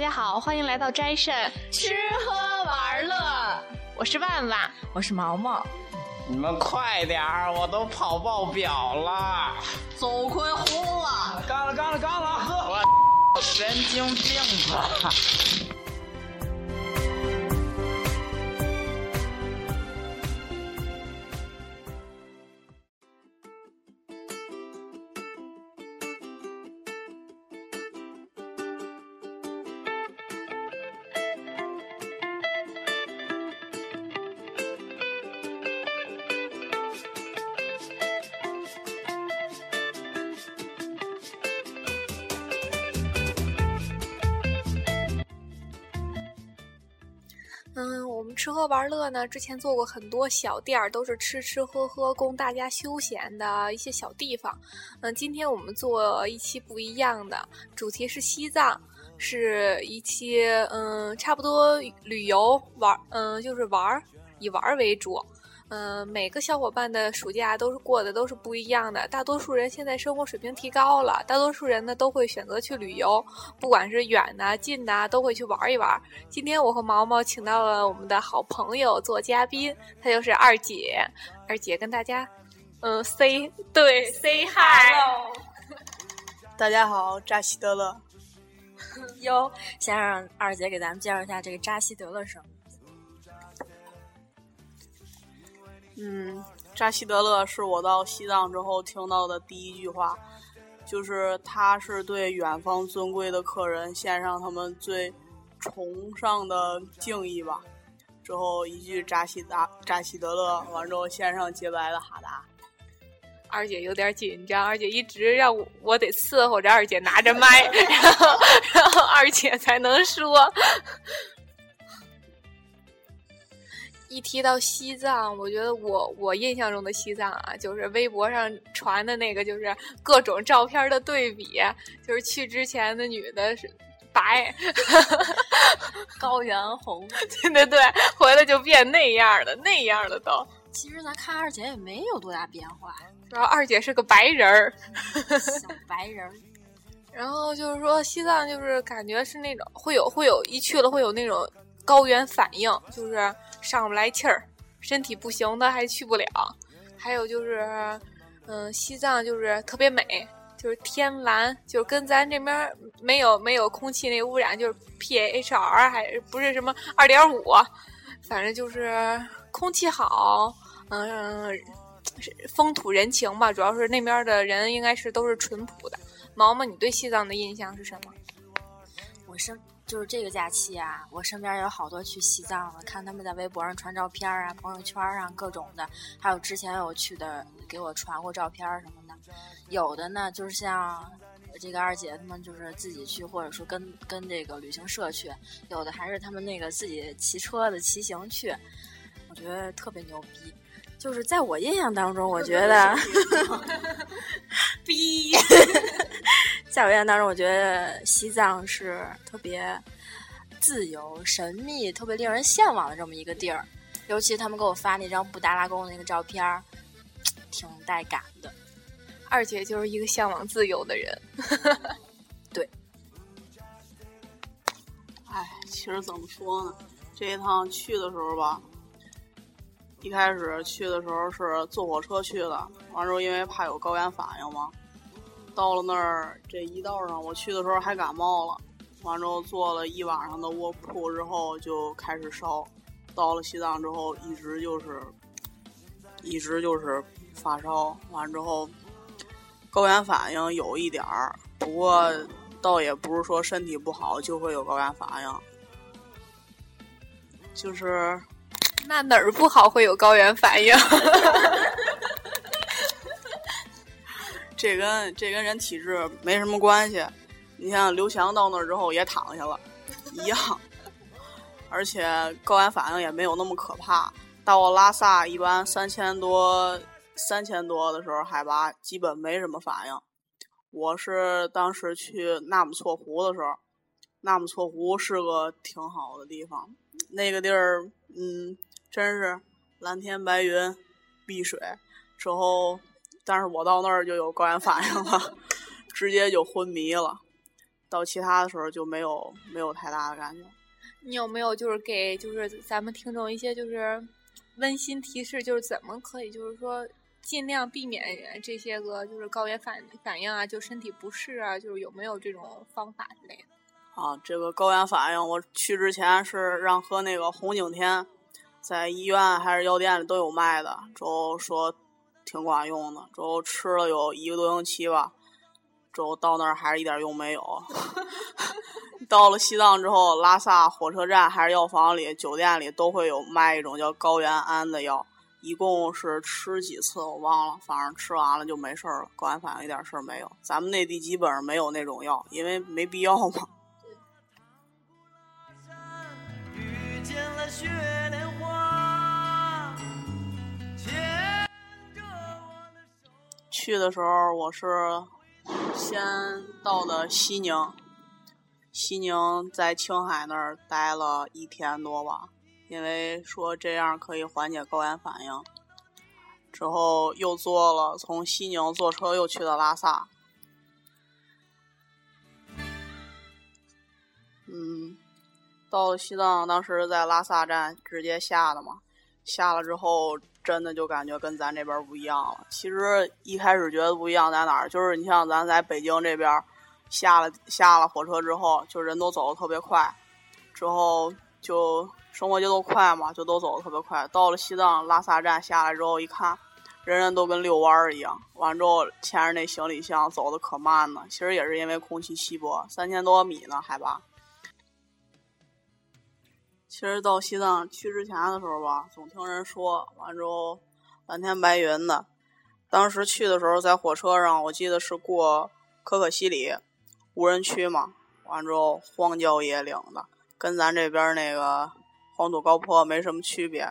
家好，欢迎来到斋肾吃喝玩乐。我是万万，我是毛毛。你们快点儿，我都跑爆表了。走亏轰了，干了干了干了，喝！我神经病吧。嗯，我们吃喝玩乐呢，之前做过很多小店儿，都是吃吃喝喝供大家休闲的一些小地方。嗯，今天我们做一期不一样的，主题是西藏，是一期嗯，差不多旅游玩，嗯，就是玩儿，以玩儿为主。嗯，每个小伙伴的暑假都是过的都是不一样的。大多数人现在生活水平提高了，大多数人呢都会选择去旅游，不管是远的近的，都会去玩一玩。今天我和毛毛请到了我们的好朋友做嘉宾，她就是二姐。二姐跟大家，嗯，say 对，say hi。大家好，扎西德勒。哟，先让二姐给咱们介绍一下这个扎西德勒省。嗯，扎西德勒是我到西藏之后听到的第一句话，就是他是对远方尊贵的客人献上他们最崇尚的敬意吧。之后一句扎西达扎西德勒，完之后献上洁白的哈达。二姐有点紧张，二姐一直让我得伺候着二姐拿着麦，然后然后二姐才能说。一提到西藏，我觉得我我印象中的西藏啊，就是微博上传的那个，就是各种照片的对比，就是去之前的女的是白，高原红，对对对，回来就变那样的那样的都。其实咱看二姐也没有多大变化，主要二姐是个白人儿，小白人儿。然后就是说西藏就是感觉是那种会有会有一去了会有那种高原反应，就是。上不来气儿，身体不行的还去不了。还有就是，嗯，西藏就是特别美，就是天蓝，就是跟咱这边没有没有空气那污染，就是 P H R 还不是什么二点五，反正就是空气好，嗯，风土人情吧，主要是那边的人应该是都是淳朴的。毛毛，你对西藏的印象是什么？我是。就是这个假期啊，我身边有好多去西藏的，看他们在微博上传照片啊，朋友圈上各种的，还有之前有去的给我传过照片什么的。有的呢，就是像这个二姐他们就是自己去，或者说跟跟这个旅行社去；有的还是他们那个自己骑车的骑行去，我觉得特别牛逼。就是在我印象当中，我觉得，逼。在我印象当中，我觉得西藏是特别自由、神秘、特别令人向往的这么一个地儿。尤其他们给我发那张布达拉宫的那个照片儿，挺带感的。二姐就是一个向往自由的人。对。哎，其实怎么说呢？这一趟去的时候吧，一开始去的时候是坐火车去的，完之后因为怕有高原反应嘛。到了那儿，这一道上，我去的时候还感冒了，完之后坐了一晚上的卧铺之后就开始烧，到了西藏之后一直就是，一直就是发烧，完之后高原反应有一点儿，不过倒也不是说身体不好就会有高原反应，就是那哪儿不好会有高原反应？这跟这跟人体质没什么关系，你像刘翔到那儿之后也躺下了，一样，而且高原反应也没有那么可怕。到了拉萨，一般三千多、三千多的时候海拔基本没什么反应。我是当时去纳木错湖的时候，纳木错湖是个挺好的地方，那个地儿，嗯，真是蓝天白云、碧水，之后。但是我到那儿就有高原反应了，直接就昏迷了。到其他的时候就没有没有太大的感觉。你有没有就是给就是咱们听众一些就是温馨提示，就是怎么可以就是说尽量避免这些个就是高原反反应啊，就身体不适啊，就是有没有这种方法之类的？啊，这个高原反应，我去之前是让喝那个红景天，在医院还是药店里都有卖的，之后说挺管用的，之后吃了有一个多星期吧，之后到那儿还是一点用没有。到了西藏之后，拉萨火车站还是药房里、酒店里都会有卖一种叫高原安的药，一共是吃几次我忘了，反正吃完了就没事儿了，高原反应一点事儿没有。咱们内地基本上没有那种药，因为没必要嘛。去的时候我是先到的西宁，西宁在青海那儿待了一天多吧，因为说这样可以缓解高原反应。之后又坐了从西宁坐车又去的拉萨，嗯。到了西藏，当时在拉萨站直接下的嘛，下了之后真的就感觉跟咱这边不一样了。其实一开始觉得不一样在哪儿，就是你像咱在北京这边下了下了火车之后，就人都走的特别快，之后就生活节奏快嘛，就都走的特别快。到了西藏拉萨站下来之后，一看人人都跟遛弯儿一样，完之后牵着那行李箱走的可慢呢。其实也是因为空气稀薄，三千多米呢海拔。其实到西藏去之前的时候吧，总听人说，完之后蓝天白云的。当时去的时候在火车上，我记得是过可可西里无人区嘛，完之后荒郊野岭的，跟咱这边那个黄土高坡没什么区别。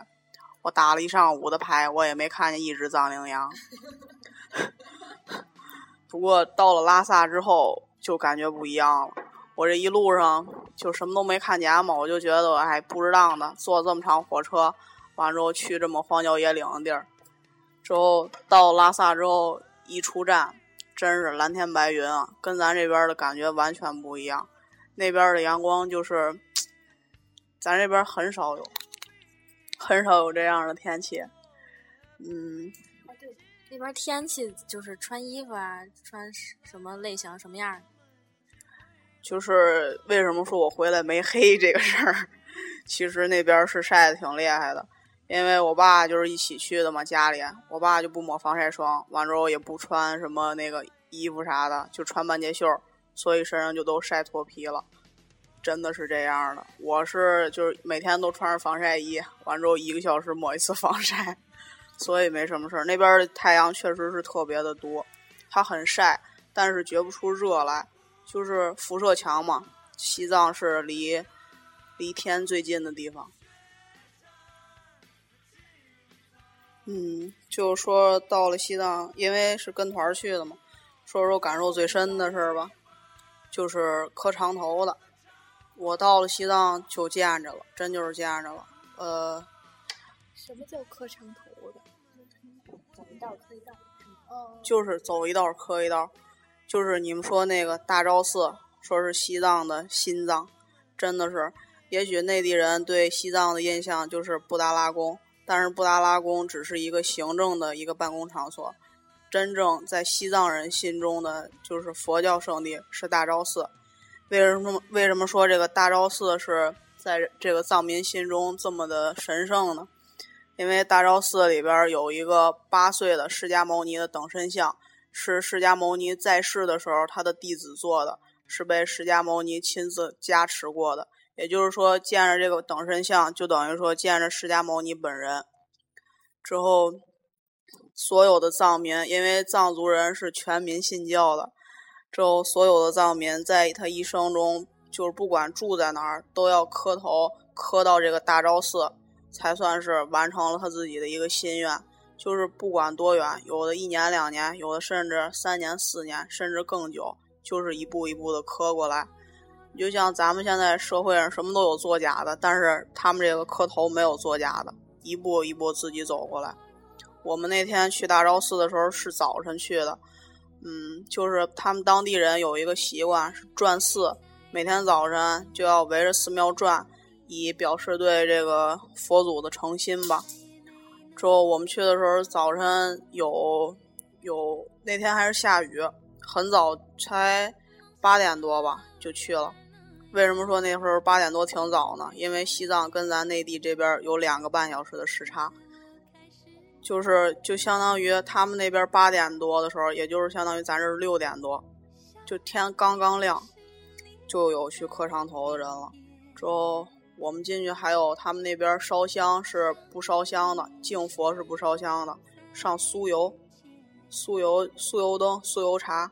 我打了一上午的牌，我也没看见一只藏羚羊。不过到了拉萨之后，就感觉不一样了。我这一路上就什么都没看见嘛，我就觉得哎不值当的，坐这么长火车，完之后去这么荒郊野岭的地儿，之后到拉萨之后一出站，真是蓝天白云啊，跟咱这边的感觉完全不一样。那边的阳光就是，咱这边很少有，很少有这样的天气。嗯，那边天气就是穿衣服啊，穿什么类型什么样？就是为什么说我回来没黑这个事儿，其实那边是晒的挺厉害的，因为我爸就是一起去的嘛，家里我爸就不抹防晒霜，完之后也不穿什么那个衣服啥的，就穿半截袖，所以身上就都晒脱皮了，真的是这样的。我是就是每天都穿着防晒衣，完之后一个小时抹一次防晒，所以没什么事儿。那边的太阳确实是特别的多，它很晒，但是觉不出热来。就是辐射强嘛，西藏是离离天最近的地方。嗯，就说到了西藏，因为是跟团去的嘛，说说感受最深的事儿吧，就是磕长头的。我到了西藏就见着了，真就是见着了。呃，什么叫磕长头的？走一道磕一道。就是走一道磕一道。就是你们说那个大昭寺，说是西藏的心脏，真的是。也许内地人对西藏的印象就是布达拉宫，但是布达拉宫只是一个行政的一个办公场所，真正在西藏人心中的就是佛教圣地是大昭寺。为什么？为什么说这个大昭寺是在这个藏民心中这么的神圣呢？因为大昭寺里边有一个八岁的释迦牟尼的等身像。是释迦牟尼在世的时候，他的弟子做的，是被释迦牟尼亲自加持过的。也就是说，见着这个等身像，就等于说见着释迦牟尼本人。之后，所有的藏民，因为藏族人是全民信教的，之后所有的藏民在他一生中，就是不管住在哪儿，都要磕头磕到这个大昭寺，才算是完成了他自己的一个心愿。就是不管多远，有的一年两年，有的甚至三年四年，甚至更久，就是一步一步的磕过来。就像咱们现在社会上什么都有作假的，但是他们这个磕头没有作假的，一步一步自己走过来。我们那天去大昭寺的时候是早晨去的，嗯，就是他们当地人有一个习惯是转寺，每天早晨就要围着寺庙转，以表示对这个佛祖的诚心吧。之后我们去的时候，早晨有有那天还是下雨，很早才八点多吧就去了。为什么说那时候八点多挺早呢？因为西藏跟咱内地这边有两个半小时的时差。就是就相当于他们那边八点多的时候，也就是相当于咱这儿六点多，就天刚刚亮，就有去磕长头的人了。之后我们进去，还有他们那边烧香是不烧香的，敬佛是不烧香的，上酥油、酥油、酥油灯、酥油茶、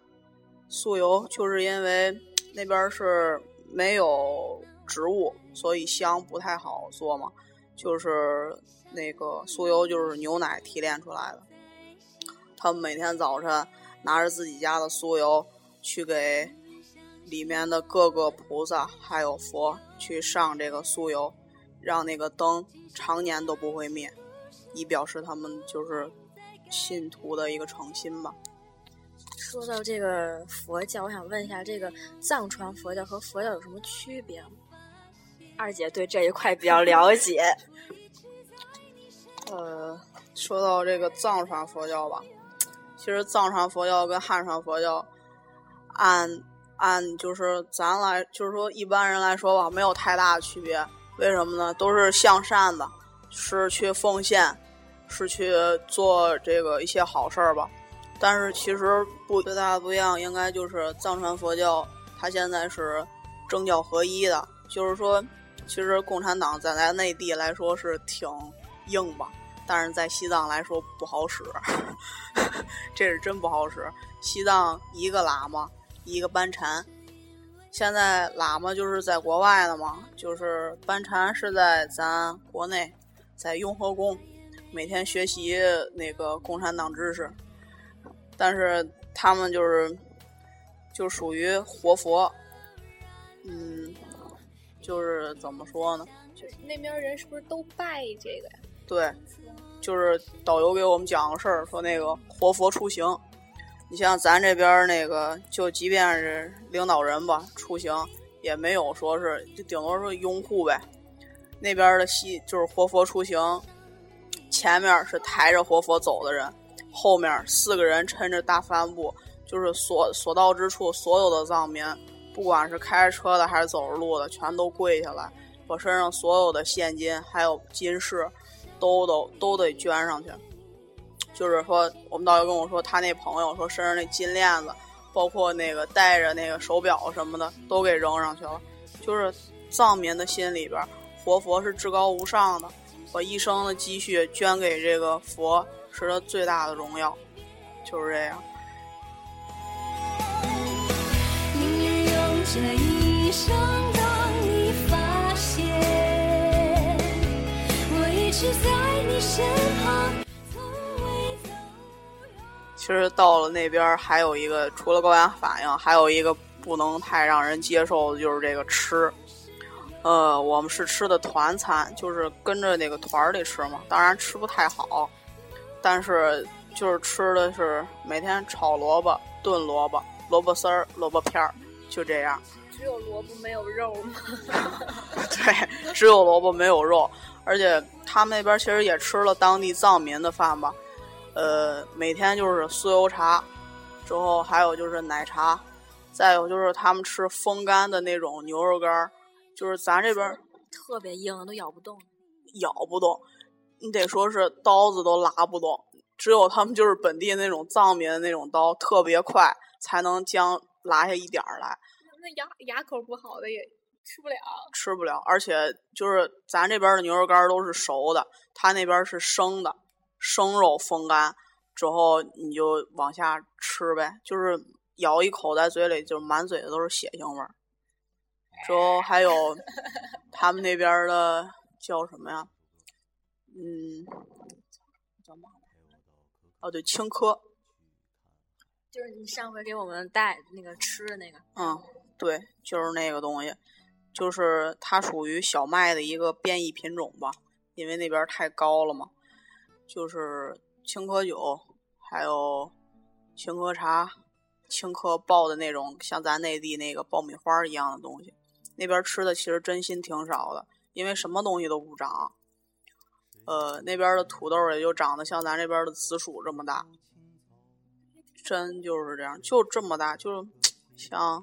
酥油，就是因为那边是没有植物，所以香不太好做嘛，就是。那个酥油就是牛奶提炼出来的，他们每天早晨拿着自己家的酥油去给里面的各个菩萨还有佛去上这个酥油，让那个灯常年都不会灭，以表示他们就是信徒的一个诚心吧。说到这个佛教，我想问一下，这个藏传佛教和佛教有什么区别吗？二姐对这一块比较了解。呃，说到这个藏传佛教吧，其实藏传佛教跟汉传佛教，按按就是咱来，就是说一般人来说吧，没有太大的区别。为什么呢？都是向善的，是去奉献，是去做这个一些好事儿吧。但是其实不最大的不一样，应该就是藏传佛教，它现在是政教合一的，就是说，其实共产党在咱内地来说是挺硬吧。但是在西藏来说不好使，这是真不好使。西藏一个喇嘛，一个班禅。现在喇嘛就是在国外的嘛，就是班禅是在咱国内，在雍和宫每天学习那个共产党知识。但是他们就是就属于活佛，嗯，就是怎么说呢？就是那边人是不是都拜这个呀？对。就是导游给我们讲个事儿，说那个活佛出行，你像咱这边那个，就即便是领导人吧，出行也没有说是，就顶多是拥护呗。那边的西就是活佛出行，前面是抬着活佛走的人，后面四个人撑着大帆布，就是所所到之处，所有的藏民，不管是开着车的还是走着路的，全都跪下来，把身上所有的现金还有金饰。都都都得捐上去，就是说，我们导游跟我说，他那朋友说身上那金链子，包括那个戴着那个手表什么的，都给扔上去了。就是藏民的心里边，活佛是至高无上的，把一生的积蓄捐给这个佛，是他最大的荣耀，就是这样。我一直在你身实到了那边还有一个，除了高原反应，还有一个不能太让人接受的就是这个吃。呃，我们是吃的团餐，就是跟着那个团儿里吃嘛。当然吃不太好，但是就是吃的是每天炒萝卜、炖萝卜、萝卜丝儿、萝卜片儿，就这样。只有萝卜没有肉吗？对，只有萝卜没有肉。而且他们那边其实也吃了当地藏民的饭吧，呃，每天就是酥油茶，之后还有就是奶茶，再有就是他们吃风干的那种牛肉干儿，就是咱这边特别硬，都咬不动，咬不动，你得说是刀子都拉不动，只有他们就是本地那种藏民的那种刀特别快，才能将拉下一点儿来。那牙牙口不好的也。吃不了，吃不了，而且就是咱这边的牛肉干都是熟的，他那边是生的，生肉风干之后你就往下吃呗，就是咬一口在嘴里就满嘴的都是血腥味儿。之后还有 他们那边的叫什么呀？嗯，叫嘛？哦，对，青稞，就是你上回给我们带那个吃的那个。嗯，对，就是那个东西。就是它属于小麦的一个变异品种吧，因为那边太高了嘛。就是青稞酒，还有青稞茶，青稞爆的那种，像咱内地那个爆米花一样的东西。那边吃的其实真心挺少的，因为什么东西都不长。呃，那边的土豆也就长得像咱这边的紫薯这么大，真就是这样，就这么大，就 像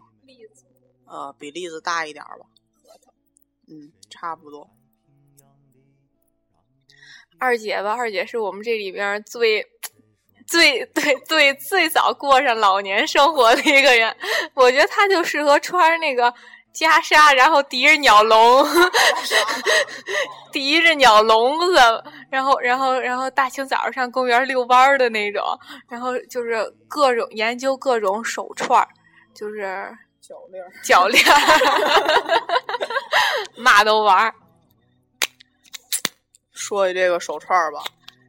呃比栗子大一点吧，嗯，差不多。二姐吧，二姐是我们这里边最。最对对最早过上老年生活的一个人，我觉得他就适合穿那个袈裟，然后提着鸟笼，提着鸟笼子，然后然后然后大清早上公园遛弯儿的那种，然后就是各种研究各种手串儿，就是脚链儿，脚链儿，嘛都玩儿。说起这个手串儿吧。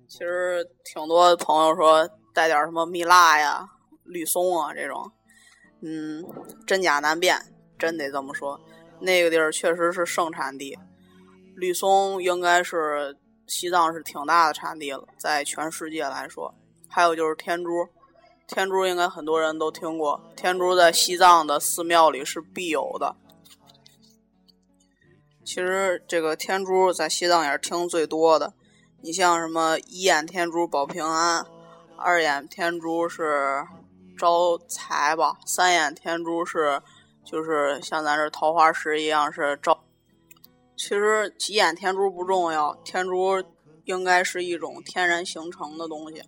其实挺多朋友说带点什么蜜蜡呀、绿松啊这种，嗯，真假难辨，真得这么说。那个地儿确实是盛产地，绿松应该是西藏是挺大的产地了，在全世界来说。还有就是天珠，天珠应该很多人都听过，天珠在西藏的寺庙里是必有的。其实这个天珠在西藏也是听最多的。你像什么一眼天珠保平安，二眼天珠是招财吧，三眼天珠是就是像咱这桃花石一样是招。其实几眼天珠不重要，天珠应该是一种天然形成的东西。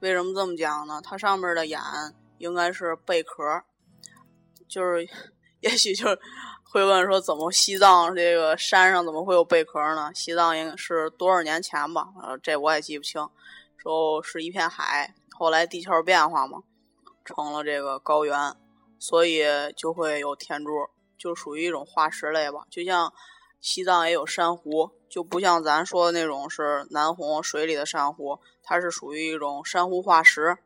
为什么这么讲呢？它上面的眼应该是贝壳，就是 也许就是。会问说怎么西藏这个山上怎么会有贝壳呢？西藏应该是多少年前吧？呃，这我也记不清。说是一片海，后来地壳变化嘛，成了这个高原，所以就会有天珠，就属于一种化石类吧。就像西藏也有珊瑚，就不像咱说的那种是南红水里的珊瑚，它是属于一种珊瑚化石。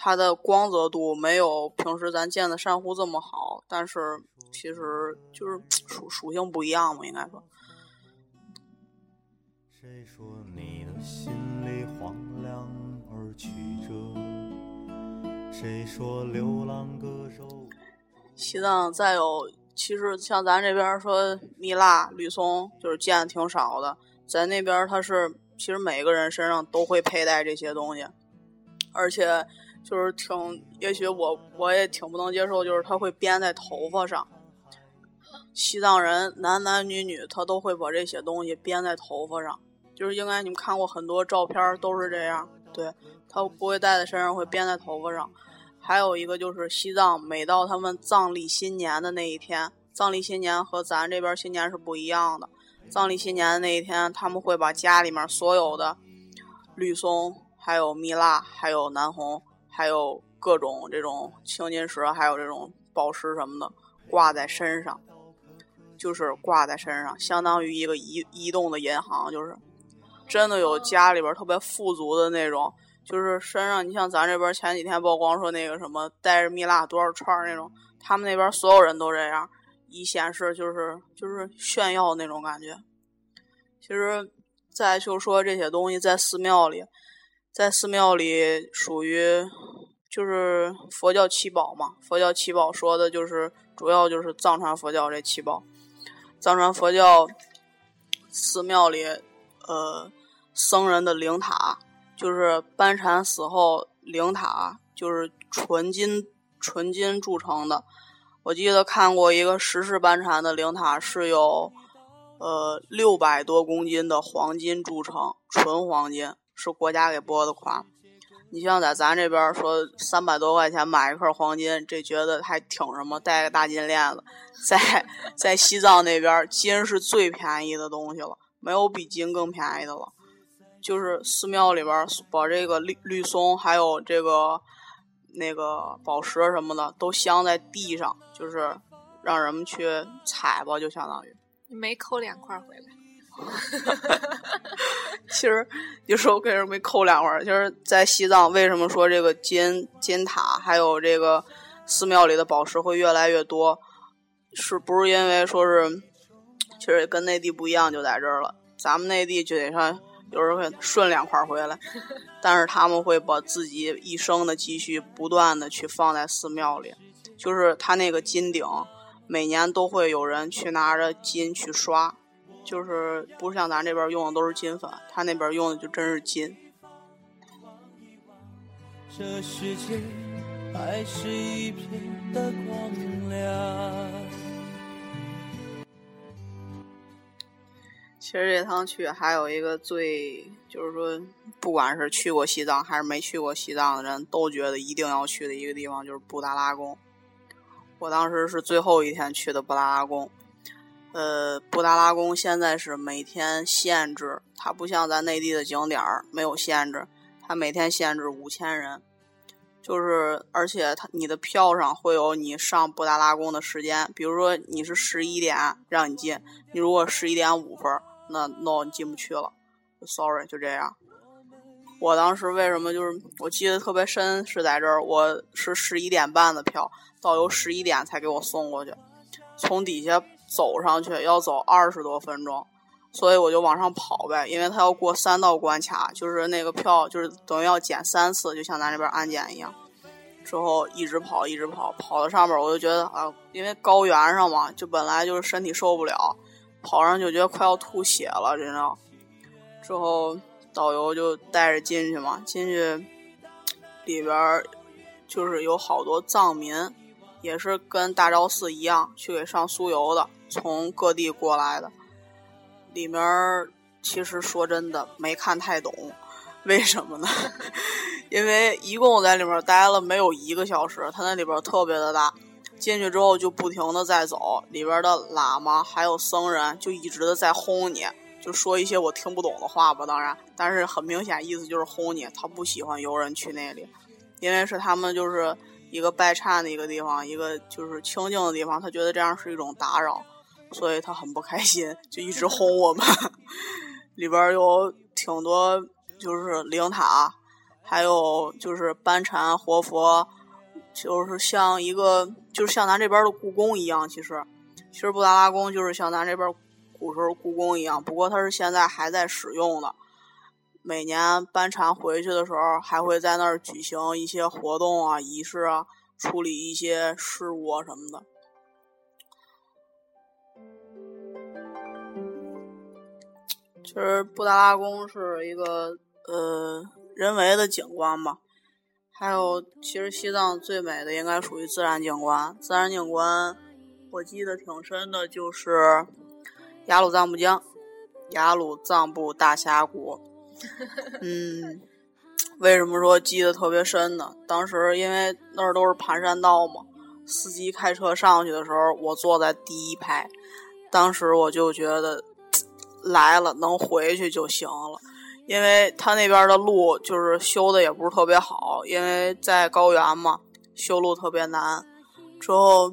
它的光泽度没有平时咱见的珊瑚这么好，但是其实就是属属性不一样嘛，应该说。谁说你的心里荒凉而曲折？谁说流浪歌手？西藏再有，其实像咱这边说蜜蜡、绿松，就是见的挺少的。在那边，它是其实每个人身上都会佩戴这些东西，而且。就是挺，也许我我也挺不能接受，就是他会编在头发上。西藏人男男女女他都会把这些东西编在头发上，就是应该你们看过很多照片都是这样。对他不会戴在身上，会编在头发上。还有一个就是西藏，每到他们藏历新年的那一天，藏历新年和咱这边新年是不一样的。藏历新年的那一天，他们会把家里面所有的绿松、还有蜜蜡、还有南红。还有各种这种青金石，还有这种宝石什么的，挂在身上，就是挂在身上，相当于一个移移动的银行，就是真的有家里边特别富足的那种，就是身上，你像咱这边前几天曝光说那个什么带着蜜蜡多少串那种，他们那边所有人都这样，一显示就是就是炫耀那种感觉。其实再就说这些东西在寺庙里。在寺庙里属于就是佛教七宝嘛，佛教七宝说的就是主要就是藏传佛教这七宝。藏传佛教寺庙里，呃，僧人的灵塔就是班禅死后灵塔就是纯金纯金铸成的。我记得看过一个十世班禅的灵塔是有呃六百多公斤的黄金铸成，纯黄金。是国家给拨的款，你像在咱这边说三百多块钱买一块黄金，这觉得还挺什么，戴个大金链子。在在西藏那边，金是最便宜的东西了，没有比金更便宜的了。就是寺庙里边把这个绿绿松还有这个那个宝石什么的都镶在地上，就是让人们去采吧，就相当于。你没抠两块回来？其实有时候给人没扣两块就是在西藏，为什么说这个金金塔还有这个寺庙里的宝石会越来越多？是不是因为说是，其实跟内地不一样，就在这儿了。咱们内地就得上有时候会顺两块回来，但是他们会把自己一生的积蓄不断的去放在寺庙里，就是他那个金顶，每年都会有人去拿着金去刷，就是不是像咱这边用的都是金粉，他那边用的就真是金。这世界还是一片的光亮。其实这趟去还有一个最，就是说，不管是去过西藏还是没去过西藏的人都觉得一定要去的一个地方，就是布达拉宫。我当时是最后一天去的布达拉宫。呃，布达拉宫现在是每天限制，它不像咱内地的景点儿没有限制，它每天限制五千人。就是，而且它你的票上会有你上布达拉宫的时间，比如说你是十一点让你进，你如果十一点五分。那 no 你进不去了，sorry 就这样。我当时为什么就是我记得特别深是在这儿，我是十一点半的票，导游十一点才给我送过去，从底下走上去要走二十多分钟，所以我就往上跑呗，因为他要过三道关卡，就是那个票就是等于要检三次，就像咱这边安检一样。之后一直跑一直跑，跑到上面我就觉得啊，因为高原上嘛，就本来就是身体受不了。跑上就觉得快要吐血了，真的。之后导游就带着进去嘛，进去里边就是有好多藏民，也是跟大昭寺一样去给上酥油的，从各地过来的。里面其实说真的没看太懂，为什么呢？因为一共在里面待了没有一个小时，它那里边特别的大。进去之后就不停的在走，里边的喇嘛还有僧人就一直的在轰你，就说一些我听不懂的话吧。当然，但是很明显意思就是轰你，他不喜欢游人去那里，因为是他们就是一个拜忏的一个地方，一个就是清净的地方，他觉得这样是一种打扰，所以他很不开心，就一直轰我们。里边有挺多就是灵塔，还有就是班禅活佛。就是像一个，就是像咱这边的故宫一样，其实，其实布达拉宫就是像咱这边古时候故宫一样，不过它是现在还在使用的。每年班禅回去的时候，还会在那儿举行一些活动啊、仪式啊，处理一些事务啊什么的。其实布达拉宫是一个呃人为的景观吧。还有，其实西藏最美的应该属于自然景观。自然景观，我记得挺深的，就是雅鲁藏布江、雅鲁藏布大峡谷。嗯，为什么说记得特别深呢？当时因为那儿都是盘山道嘛，司机开车上去的时候，我坐在第一排，当时我就觉得来了，能回去就行了。因为他那边的路就是修的也不是特别好，因为在高原嘛，修路特别难。之后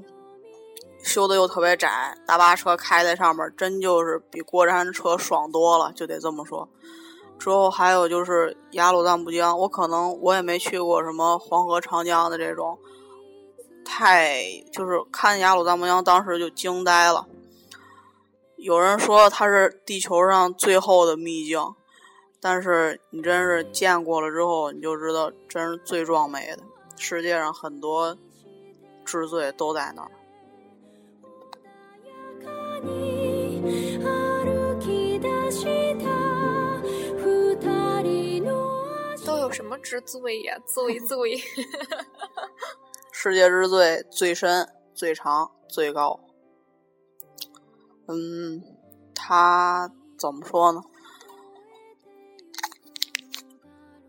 修的又特别窄，大巴车开在上面，真就是比过山车爽多了，就得这么说。之后还有就是雅鲁藏布江，我可能我也没去过什么黄河、长江的这种，太就是看雅鲁藏布江，当时就惊呆了。有人说它是地球上最后的秘境。但是你真是见过了之后，你就知道真是最壮美的。世界上很多之最都在那儿。都有什么之最呀？最最。世界之最，最深、最长、最高。嗯，它怎么说呢？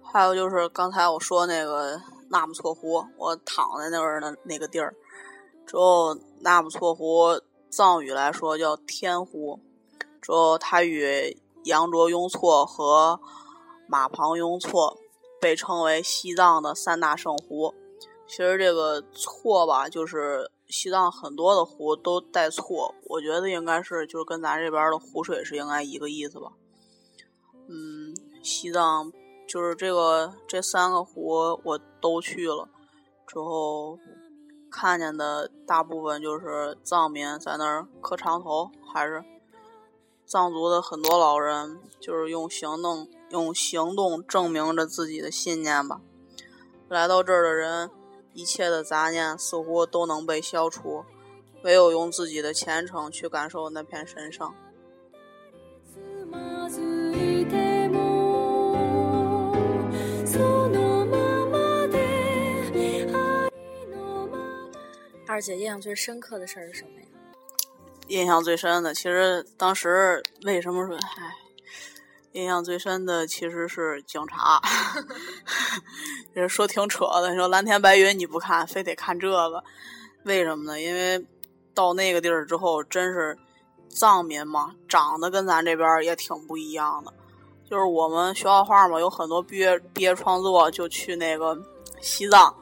还有就是刚才我说那个纳木错湖，我躺在那儿的那个地儿，之后纳木错湖藏语来说叫天湖，之后它与羊卓雍措和马旁雍措被称为西藏的三大圣湖。其实这个错吧，就是西藏很多的湖都带错，我觉得应该是就是跟咱这边的湖水是应该一个意思吧。嗯，西藏。就是这个这三个湖我都去了，之后看见的大部分就是藏民在那儿磕长头，还是藏族的很多老人就是用行动用行动证明着自己的信念吧。来到这儿的人，一切的杂念似乎都能被消除，唯有用自己的虔诚去感受那片神圣。二姐印象最深刻的事儿是什么呀？印象最深的，其实当时为什么说唉，印象最深的其实是警察。也说挺扯的，你说蓝天白云你不看，非得看这个，为什么呢？因为到那个地儿之后，真是藏民嘛，长得跟咱这边也挺不一样的。就是我们学校画嘛，有很多毕业毕业创作就去那个西藏。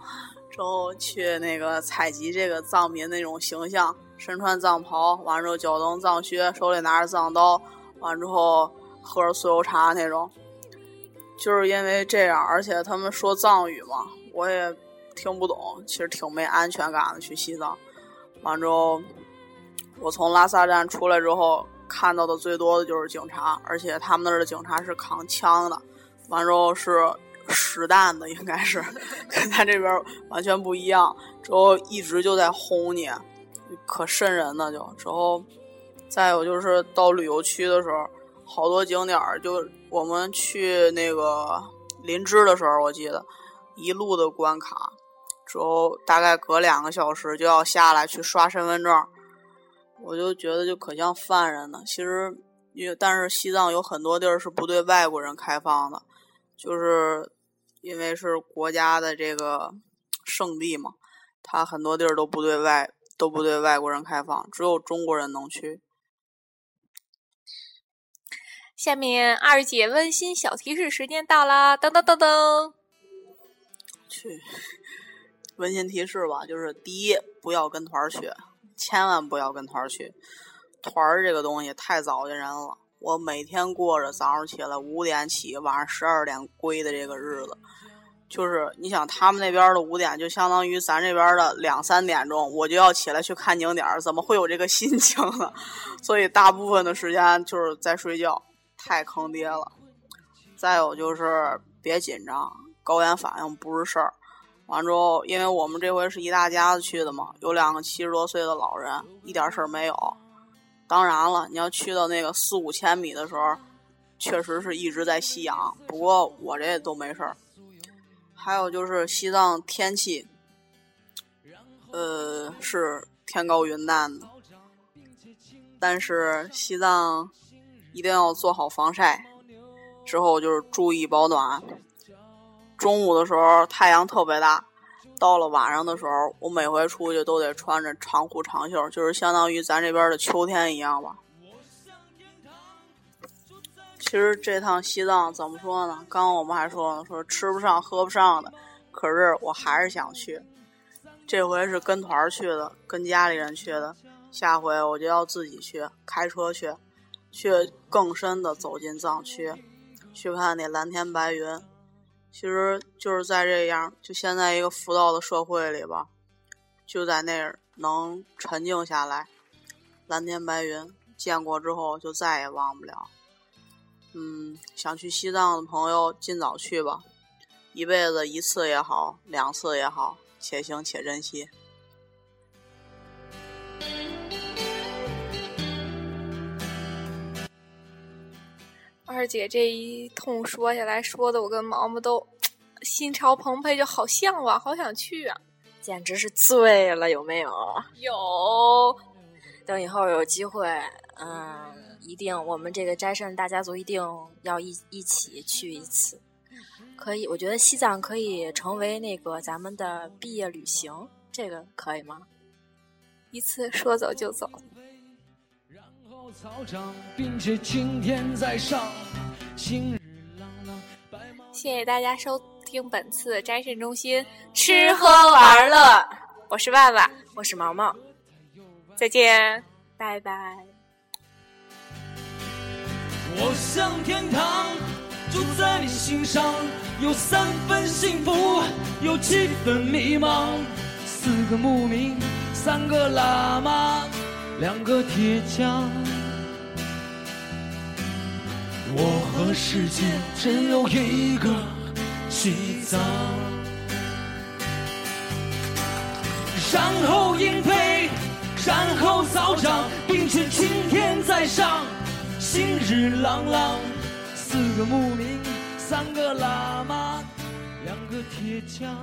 之后去那个采集这个藏民那种形象，身穿藏袍，完之后脚蹬藏靴，手里拿着藏刀，完之后喝着酥油茶那种。就是因为这样，而且他们说藏语嘛，我也听不懂，其实挺没安全感的。去西藏，完之后，我从拉萨站出来之后，看到的最多的就是警察，而且他们那儿的警察是扛枪的，完之后是。实弹的应该是 跟咱这边完全不一样，之后一直就在轰你，可瘆人呢就。之后再有就是到旅游区的时候，好多景点儿，就我们去那个林芝的时候，我记得一路的关卡，之后大概隔两个小时就要下来去刷身份证，我就觉得就可像犯人呢。其实，因为但是西藏有很多地儿是不对外国人开放的。就是因为是国家的这个圣地嘛，它很多地儿都不对外都不对外国人开放，只有中国人能去。下面二姐温馨小提示时间到啦！噔噔噔噔，去温馨提示吧，就是第一，不要跟团去，千万不要跟团去，团儿这个东西太糟践人了。我每天过着早上起来五点起，晚上十二点归的这个日子，就是你想他们那边的五点，就相当于咱这边的两三点钟，我就要起来去看景点怎么会有这个心情呢？所以大部分的时间就是在睡觉，太坑爹了。再有就是别紧张，高原反应不是事儿。完之后，因为我们这回是一大家子去的嘛，有两个七十多岁的老人，一点事儿没有。当然了，你要去到那个四五千米的时候，确实是一直在吸氧。不过我这都没事儿。还有就是西藏天气，呃，是天高云淡的，但是西藏一定要做好防晒。之后就是注意保暖。中午的时候太阳特别大。到了晚上的时候，我每回出去都得穿着长裤长袖，就是相当于咱这边的秋天一样吧。其实这趟西藏怎么说呢？刚刚我们还说呢，说吃不上喝不上的，可是我还是想去。这回是跟团去的，跟家里人去的，下回我就要自己去，开车去，去更深的走进藏区，去看那蓝天白云。其实就是在这样，就现在一个浮躁的社会里吧，就在那儿能沉静下来，蓝天白云见过之后就再也忘不了。嗯，想去西藏的朋友尽早去吧，一辈子一次也好，两次也好，且行且珍惜。二姐这一通说下来，说的我跟毛毛都心潮澎湃，就好向往，好想去啊！简直是醉了，有没有？有。等以后有机会，嗯，一定我们这个斋圣大家族一定要一一起去一次。可以，我觉得西藏可以成为那个咱们的毕业旅行，这个可以吗？一次说走就走。谢谢大家收听本次的斋肾中心吃喝玩乐，我是万万，我是毛毛，再见，拜拜。我向天堂住在你心上，有三分幸福，有七分迷茫。四个牧民，三个喇嘛，两个铁匠。我和世界只有一个西藏。山后鹰飞，山后草长，并且青天在上，心日朗朗。四个牧民，三个喇嘛，两个铁匠。